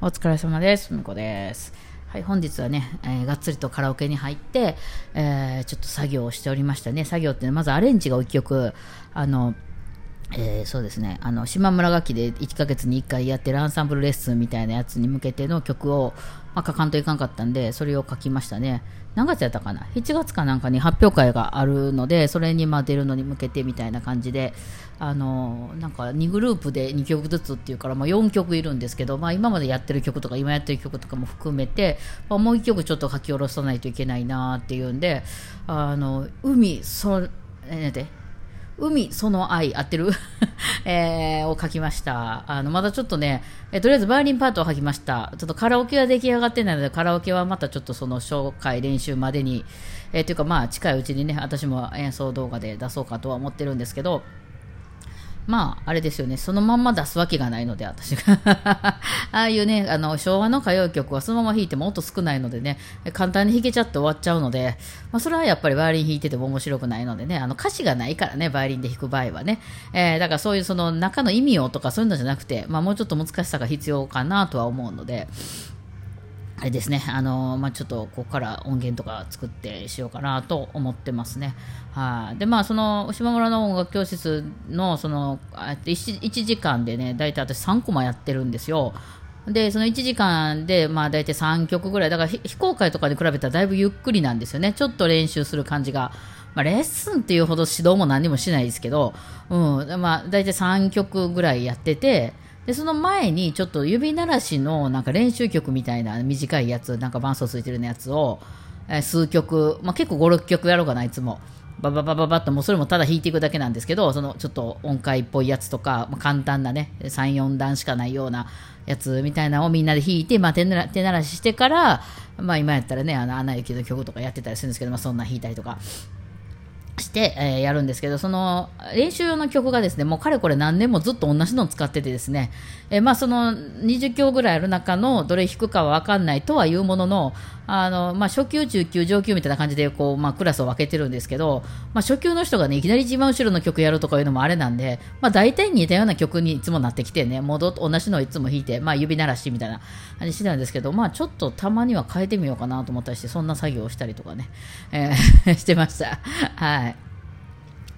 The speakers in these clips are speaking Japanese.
お疲れ様です。みこです。はい、本日はね、えーがっつりとカラオケに入って、えーちょっと作業をしておりましたね。作業ってねまずアレンジが1曲、あの、えーそうですね、あの、島村楽器で1ヶ月に1回やってるアンサンブルレッスンみたいなやつに向けての曲を、まあ、書かんといかんかったんで、それを書きましたね。何月やったかな ?7 月かなんかに発表会があるので、それにまあ出るのに向けてみたいな感じで、あのなんか2グループで2曲ずつっていうから、まあ、4曲いるんですけど、まあ、今までやってる曲とか今やってる曲とかも含めて、まあ、もう1曲ちょっと書き下ろさないといけないなっていうんで、あの海、そ、えー、なんて海その愛合ってる、えーを書きました。あのまだちょっとね、えとりあえずバイオリンパートを書きました。ちょっとカラオケは出来上がってないのでカラオケはまたちょっとその紹介練習までに、えーというかまあ近いうちにね私も演奏動画で出そうかとは思ってるんですけどまあ、あれですよね、そのまんま出すわけがないので、私が。ああいうね、あの、昭和の歌謡曲はそのまま弾いても音少ないのでね、簡単に弾けちゃって終わっちゃうので、まあ、それはやっぱりバイオリン弾いてても面白くないのでね、あの、歌詞がないからね、バイオリンで弾く場合はね。えーだからそういうその中の意味をとかそういうのじゃなくて、まあ、もうちょっと難しさが必要かなとは思うので、あれですね、あのまあ、ちょっとここから音源とか作ってしようかなと思ってますね。はい、で、まあ、その島村の音楽教室のその 1, 1時間でね、大体私3コマやってるんですよ。で、その1時間で、まあ、大体3曲ぐらい、だから非公開とかに比べたらだいぶゆっくりなんですよね。ちょっと練習する感じが。まあ、レッスンっていうほど指導も何もしないですけど、うん、まあ、大体3曲ぐらいやってて、で、その前にちょっと指鳴らしのなんか練習曲みたいな短いやつ、なんか伴奏ついてるやつを、え数曲、まあ、結構5、6曲やろうかな、いつも。バババババッと、もうそれもただ弾いていくだけなんですけど、そのちょっと音階っぽいやつとか、まあ、簡単なね、3、4段しかないようなやつみたいなのをみんなで弾いて、まあ、手なら手鳴らししてから、まあ今やったらね、あの、アナ雪の曲とかやってたりするんですけど、まあそんな弾いたりとか。して、えーやるんですけど、その練習用の曲がですね、もうかれこれ何年もずっと同じのを使っててですね、えーまあその20曲ぐらいある中のどれ弾くかは分かんないとはいうものの、あの、まあ初級、中級、上級みたいな感じでこう、まあクラスを分けてるんですけど、まあ初級の人がね、いきなり一番後ろの曲やるとかいうのもあれなんで、まあ大体似たような曲にいつもなってきてね、戻っ同じのをいつも弾いて、まあ指鳴らしみたいな感じしてたんですけど、まあちょっとたまには変えてみようかなと思ったりして、そんな作業をしたりとかね、えー してました。はい。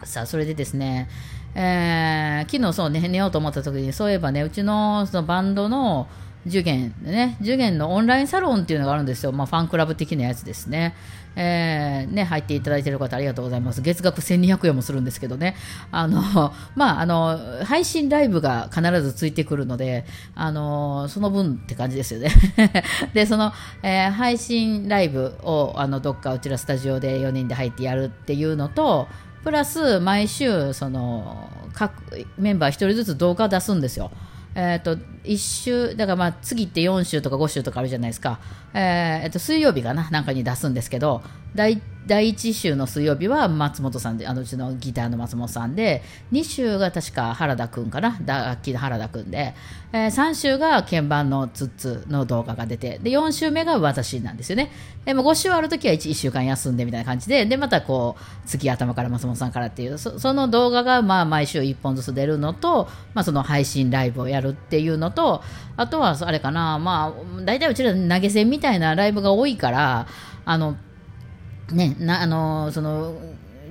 さあそれでですね、えー昨日そうね寝ようと思った時にそういえばねうちのそのバンドの受験でね受験のオンラインサロンっていうのがあるんですよ、まあ、ファンクラブ的なやつですね,、えーね入っていただいている方ありがとうございます。月額1200円もするんですけどね。あの、まあ、あの配信ライブが必ずついてくるのであのその分って感じですよね。でその、えー配信ライブをあのどっかうちらスタジオで4人で入ってやるっていうのとプラス毎週その各メンバー1人ずつ動画を出すんですよ。えー、と1週だからまあ次って4週とか5週とかあるじゃないですか、えーえっと水曜日かななんかに出すんですけど第第1週の水曜日は松本さんであのうちのギターの松本さんで2週が確か原田くんかな楽器の原田くんで、え3週が鍵盤のツッツの動画が出てで4週目が私なんですよね。でも5週ある時は 1, 1週間休んでみたいな感じででまたこう次頭から松本さんからっていうそその動画がまあ毎週1本ずつ出るのと、まあ、その配信ライブをやるっていうのとあとはあれかなまあ大体うちら投げ銭みたいなライブが多いからあのね、なあのその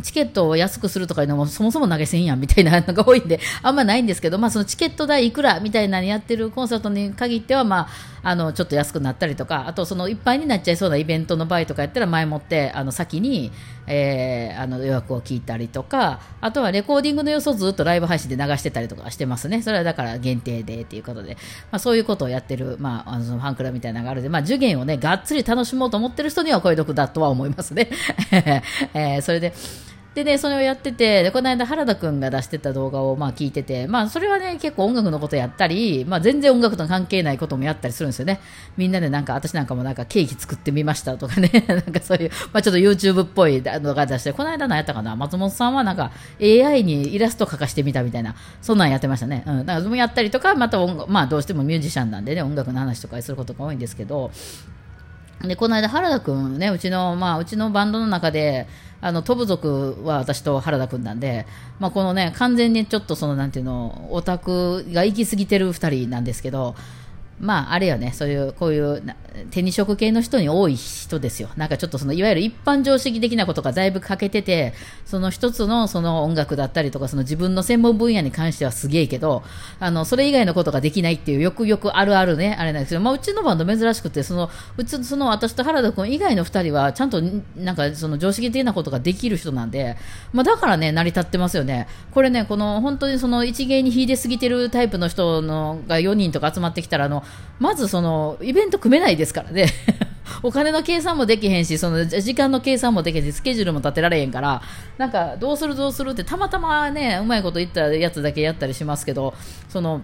チケットを安くするとかいうのもそもそも投げ銭やんみたいなのが多いんであんまないんですけど、まあ、そのチケット代いくらみたいなのやってるコンサートに限っては、まあ、あのちょっと安くなったりとかあとそのいっぱいになっちゃいそうなイベントの場合とかやったら前もってあの先に、えーあの予約を聞いたりとかあとはレコーディングの様子をずっとライブ配信で流してたりとかしてますねそれはだから限定でっていうことで、まあ、そういうことをやってる、まあ、あのそのファンクラブみたいなのがあるので、まあ、受験をねがっつり楽しもうと思ってる人にはこういう毒だとは思いますね。えーそれででね、それをやってて、でこの間原田くんが出してた動画をまあ聞いてて、まあそれはね、結構音楽のことやったり、まあ全然音楽と関係ないこともやったりするんですよね。みんなでなんか、私なんかもなんかケーキ作ってみましたとかね、なんかそういう、まあちょっと YouTube っぽい動画出して、この間何やったかな、松本さんはなんか AI にイラスト描かしてみたみたいな、そんなんやってましたね。うん。だからそれもやったりとか、また音、まあどうしてもミュージシャンなんでね、音楽の話とかすることが多いんですけど、でこの間、原田くんね、うちの、まあ、うちのバンドの中で、あの、飛ぶ族は私と原田くんなんで、まあ、このね、完全にちょっとその、なんていうの、オタクが行き過ぎてる二人なんですけど、まあ、あれよね、そういう、こういう手に職系の人に多い人ですよ。なんかちょっとその、いわゆる一般常識的なことがだいぶ欠けてて、その一つのその音楽だったりとか、その自分の専門分野に関してはすげえけど、あの、それ以外のことができないっていう、よくよくあるあるね、あれなんですけど、まあ、うちのバンド珍しくて、その、うち、その私と原田君以外の二人は、ちゃんと、なんかその常識的なことができる人なんで、まあ、だからね、成り立ってますよね。これね、この、本当にその一芸に秀ですぎてるタイプの人のが4人とか集まってきたら、あの、まずその、イベント組めないですからね。お金の計算もできへんし、その時間の計算もできへんし、スケジュールも立てられへんから、なんか、どうするどうするって、たまたまね、うまいこと言ったやつだけやったりしますけど、その、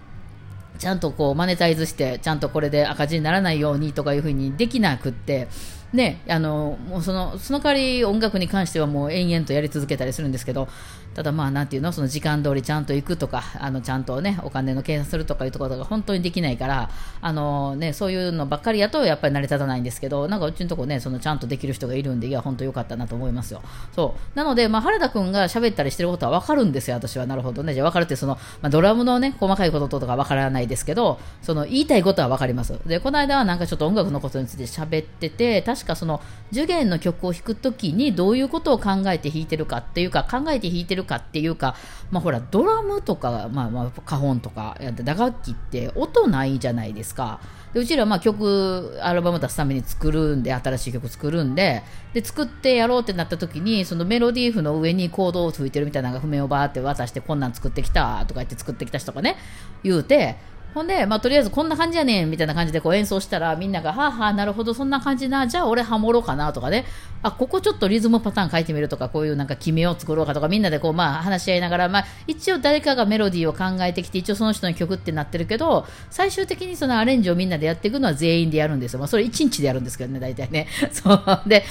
ちゃんとこうマネタイズして、ちゃんとこれで赤字にならないようにとかいうふうにできなくって、ね、あのもうそのその代わり音楽に関してはもう延々とやり続けたりするんですけどただまあなんていうのその時間通りちゃんと行くとかあのちゃんとねお金の計算するとかいうところが本当にできないからあの、ね、そういうのばっかりやとやっぱり成り立たないんですけどなんかうちのとこねそのちゃんとできる人がいるんでいや本当良かったなと思いますよ。そう。なので、まあ、原田君が喋ったりしてることは分かるんですよ私は。なるほどね。じゃあ分かるってその、まあ、ドラムのね細かいこととか分からないですけどその言いたいことは分かります。でこの間はなんかちょっと音楽のことについて喋ってて確かその受験の曲を弾くときにどういうことを考えて弾いてるかっていうか考えて弾いてるかっていうかまあ、ほらドラムとか、まあ、まあカホンとか打楽器って音ないじゃないですか。でうちらまあ曲アルバム出すために作るんで新しい曲作るんでで作ってやろうってなった時にそのメロディー譜の上にコードを吹いてるみたいな譜面をバーって渡してこんなん作ってきたとか言って作ってきた人とかね言うてほんで、まあ、とりあえずこんな感じやねんみたいな感じでこう演奏したらみんなが、はあはあ、なるほど、そんな感じな、じゃあ俺ハモろうかなとかね、あ、ここちょっとリズムパターン書いてみるとか、こういうなんか決めを作ろうかとか、みんなでこう、まあ、話し合いながら、まあ、一応誰かがメロディーを考えてきて、一応その人の曲ってなってるけど、最終的にそのアレンジをみんなでやっていくのは全員でやるんですよ。まあ、それ1日でやるんですけどね、大体ね。そう。で、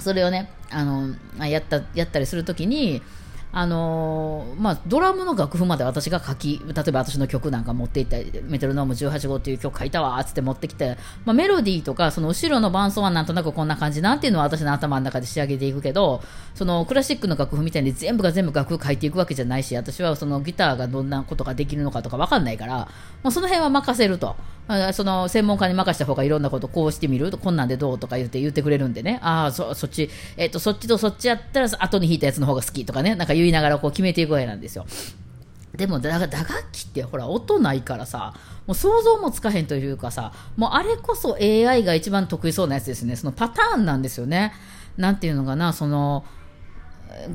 それをね、あの、やった、やったりするときに、あのー、まあ、ドラムの楽譜まで私が書き、例えば私の曲なんか持っていったメトロノーム18号っていう曲書いたわっつって持ってきて、まあ、メロディーとか、その後ろの伴奏はなんとなくこんな感じなんていうのは私の頭の中で仕上げていくけど、そのクラシックの楽譜みたいに全部が全部楽譜書いていくわけじゃないし、私はそのギターがどんなことができるのかとかわかんないから、まあ、その辺は任せると。あその専門家に任せた方がいろんなことこうしてみる？こんなんでどうとか言って言ってくれるんでね、ああ、そそっち、えっ、ー、と、そっちとそっちやったら後に弾いたやつの方が好きとかね、なんか言いながらこう決めていくわけなんですよ。でもだ打楽器ってほら音ないからさもう想像もつかへんというかさもうあれこそ AI が一番得意そうなやつですね。そのパターンなんですよね。なんていうのかなその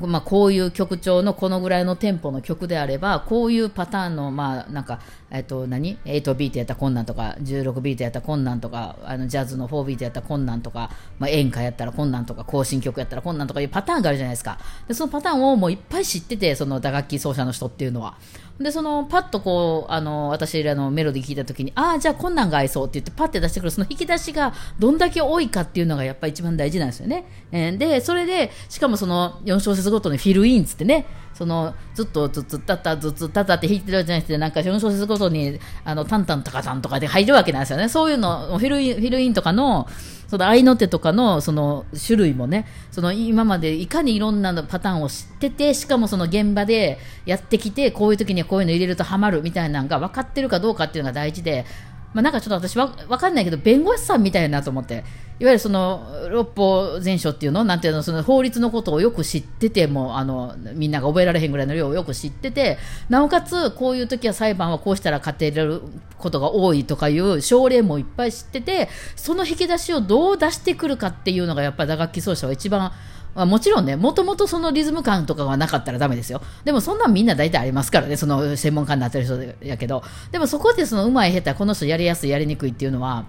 まあ、こういう曲調のこのぐらいのテンポの曲であればこういうパターンの、まあ、なんか、えっと何、8ビートやったらこんなんとか16ビートやったらこんなんとかあのジャズの4ビートやったらこんなんとか、まあ、演歌やったらこんなんとか行進曲やったらこんなんとかいうパターンがあるじゃないですか。でそのパターンをもういっぱい知っててその打楽器奏者の人っていうのは。で、その、パッとこう、あの、私らのメロディー聞いたときに、ああ、じゃあこんなんが合いそうって言って、パッて出してくる、その引き出しがどんだけ多いかっていうのがやっぱり一番大事なんですよね。えー、で、それで、しかもその、4小節ごとにフィルインっつってね、その、ずっとずつたたずつたたって弾いてるじゃなくて、なんか4小節ごとに、あの、タンタンタカタンとかで入るわけなんですよね。そういうの、フィルイン、フィルインとかの、その合いの手とかのその種類もねその今までいかにいろんなパターンを知っててしかもその現場でやってきてこういう時にはこういうの入れるとハマるみたいなのが分かってるかどうかっていうのが大事でまあ、なんかちょっと私は分かんないけど弁護士さんみたいなと思って。いわゆるその六法全書っていうの？なんていうの？その法律のことをよく知っててもあのみんなが覚えられへんぐらいの量をよく知っててなおかつこういう時は裁判はこうしたら勝てることが多いとかいう症例もいっぱい知っててその引き出しをどう出してくるかっていうのがやっぱり打楽器奏者は一番あ、もちろんね、もともとそのリズム感とかがなかったらダメですよ。でもそんなんみんな大体ありますからね、その専門家になってる人やけど。でもそこでその上手い下手、この人やりやすい、やりにくいっていうのは、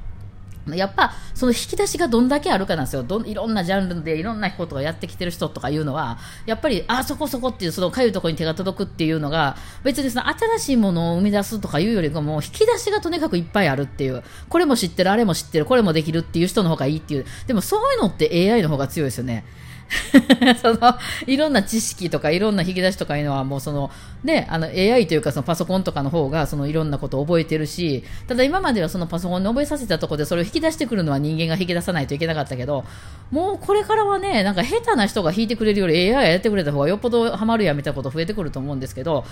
やっぱその引き出しがどんだけあるかなんですよどいろんなジャンルでいろんなことをやってきてる人とかいうのはやっぱりあそこそこっていうそのかゆいところに手が届くっていうのが別にその新しいものを生み出すとかいうよりも引き出しがとにかくいっぱいあるっていうこれも知ってるあれも知ってるこれもできるっていう人の方がいいっていうでもそういうのって AI の方が強いですよね。そのいろんな知識とかいろんな引き出しとかいうのはもうその、ね、あの AI というかそのパソコンとかの方がそのいろんなことを覚えてるしただ今まではそのパソコンに覚えさせたところでそれを引き出してくるのは人間が引き出さないといけなかったけどもうこれからはねなんか下手な人が引いてくれるより AI やってくれた方がよっぽどハマるやみたいなこと増えてくると思うんですけど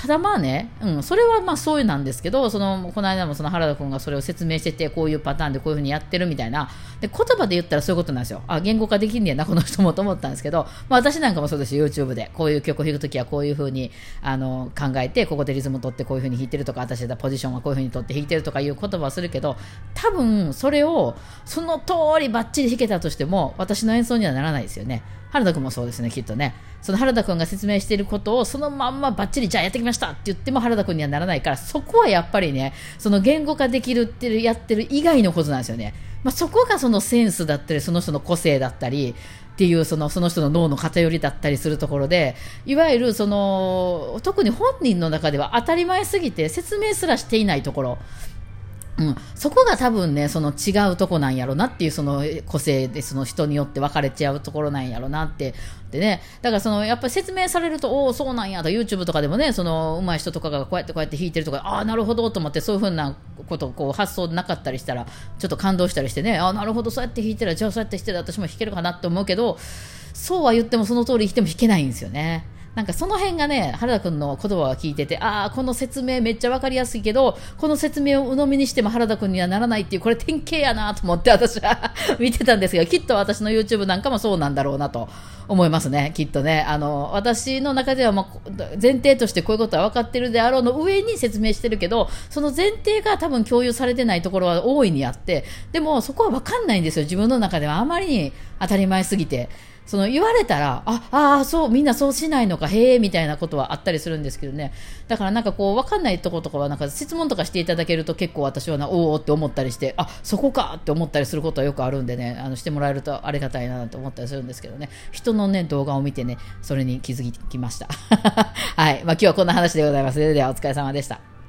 ただまあね、うん、それはまあそういうなんですけど、その、この間もその原田君がそれを説明してて、こういうパターンでこういうふうにやってるみたいな、で、言葉で言ったらそういうことなんですよ。あ、言語化できんねやな、この人もと思ったんですけど、まあ私なんかもそうですよ、YouTube で。こういう曲を弾くときはこういうふうに、あの、考えて、ここでリズム取ってこういうふうに弾いてるとか、私だポジションはこういうふうに取って弾いてるとかいう言葉はするけど、多分それを、その通りバッチリ弾けたとしても、私の演奏にはならないですよね。原田君もそうですね、きっとね。その原田君が説明していることをそのまんまばっちりじゃあやってきましたって言っても原田君にはならないからそこはやっぱりねその言語化できるってやってる以外のことなんですよね、まあ、そこがそのセンスだったりその人の個性だったりっていうそのその人の脳の偏りだったりするところでいわゆるその特に本人の中では当たり前すぎて説明すらしていないところうん、そこが多分ね、その違うとこなんやろなっていう、その個性で、その人によって分かれちゃうところなんやろなって。でね、だからその、やっぱり説明されると、おお、そうなんやと、YouTube とかでもね、その、上手い人とかがこうやってこうやって弾いてるとか、ああ、なるほどと思って、そういうふうなこと、こう、発想なかったりしたら、ちょっと感動したりしてね、ああ、なるほど、そうやって弾いてるじゃあそうやって弾いてる私も弾けるかなって思うけど、そうは言ってもその通り弾いても弾けないんですよね。なんかその辺がね、原田君の言葉を聞いてて、ああ、この説明めっちゃわかりやすいけど、この説明を鵜呑みにしても原田君にはならないっていう、これ典型やなと思って私は 見てたんですが、きっと私の YouTube なんかもそうなんだろうなと思いますね、きっとね。あの、私の中では、ま前提としてこういうことは分かってるであろうの上に説明してるけど、その前提が多分共有されてないところは大いにあって、でもそこは分かんないんですよ、自分の中ではあまりに当たり前すぎて。その言われたら、あ、ああ、そう、みんなそうしないのか、へえ、みたいなことはあったりするんですけどね。だからなんかこう、わかんないとことかは、なんか質問とかしていただけると結構私はな、おおって思ったりして、あ、そこかって思ったりすることはよくあるんでね、あの、してもらえるとありがたいなと思ったりするんですけどね。人のね、動画を見てね、それに気づきました。はい。まあ今日はこんな話でございます。それではお疲れ様でした。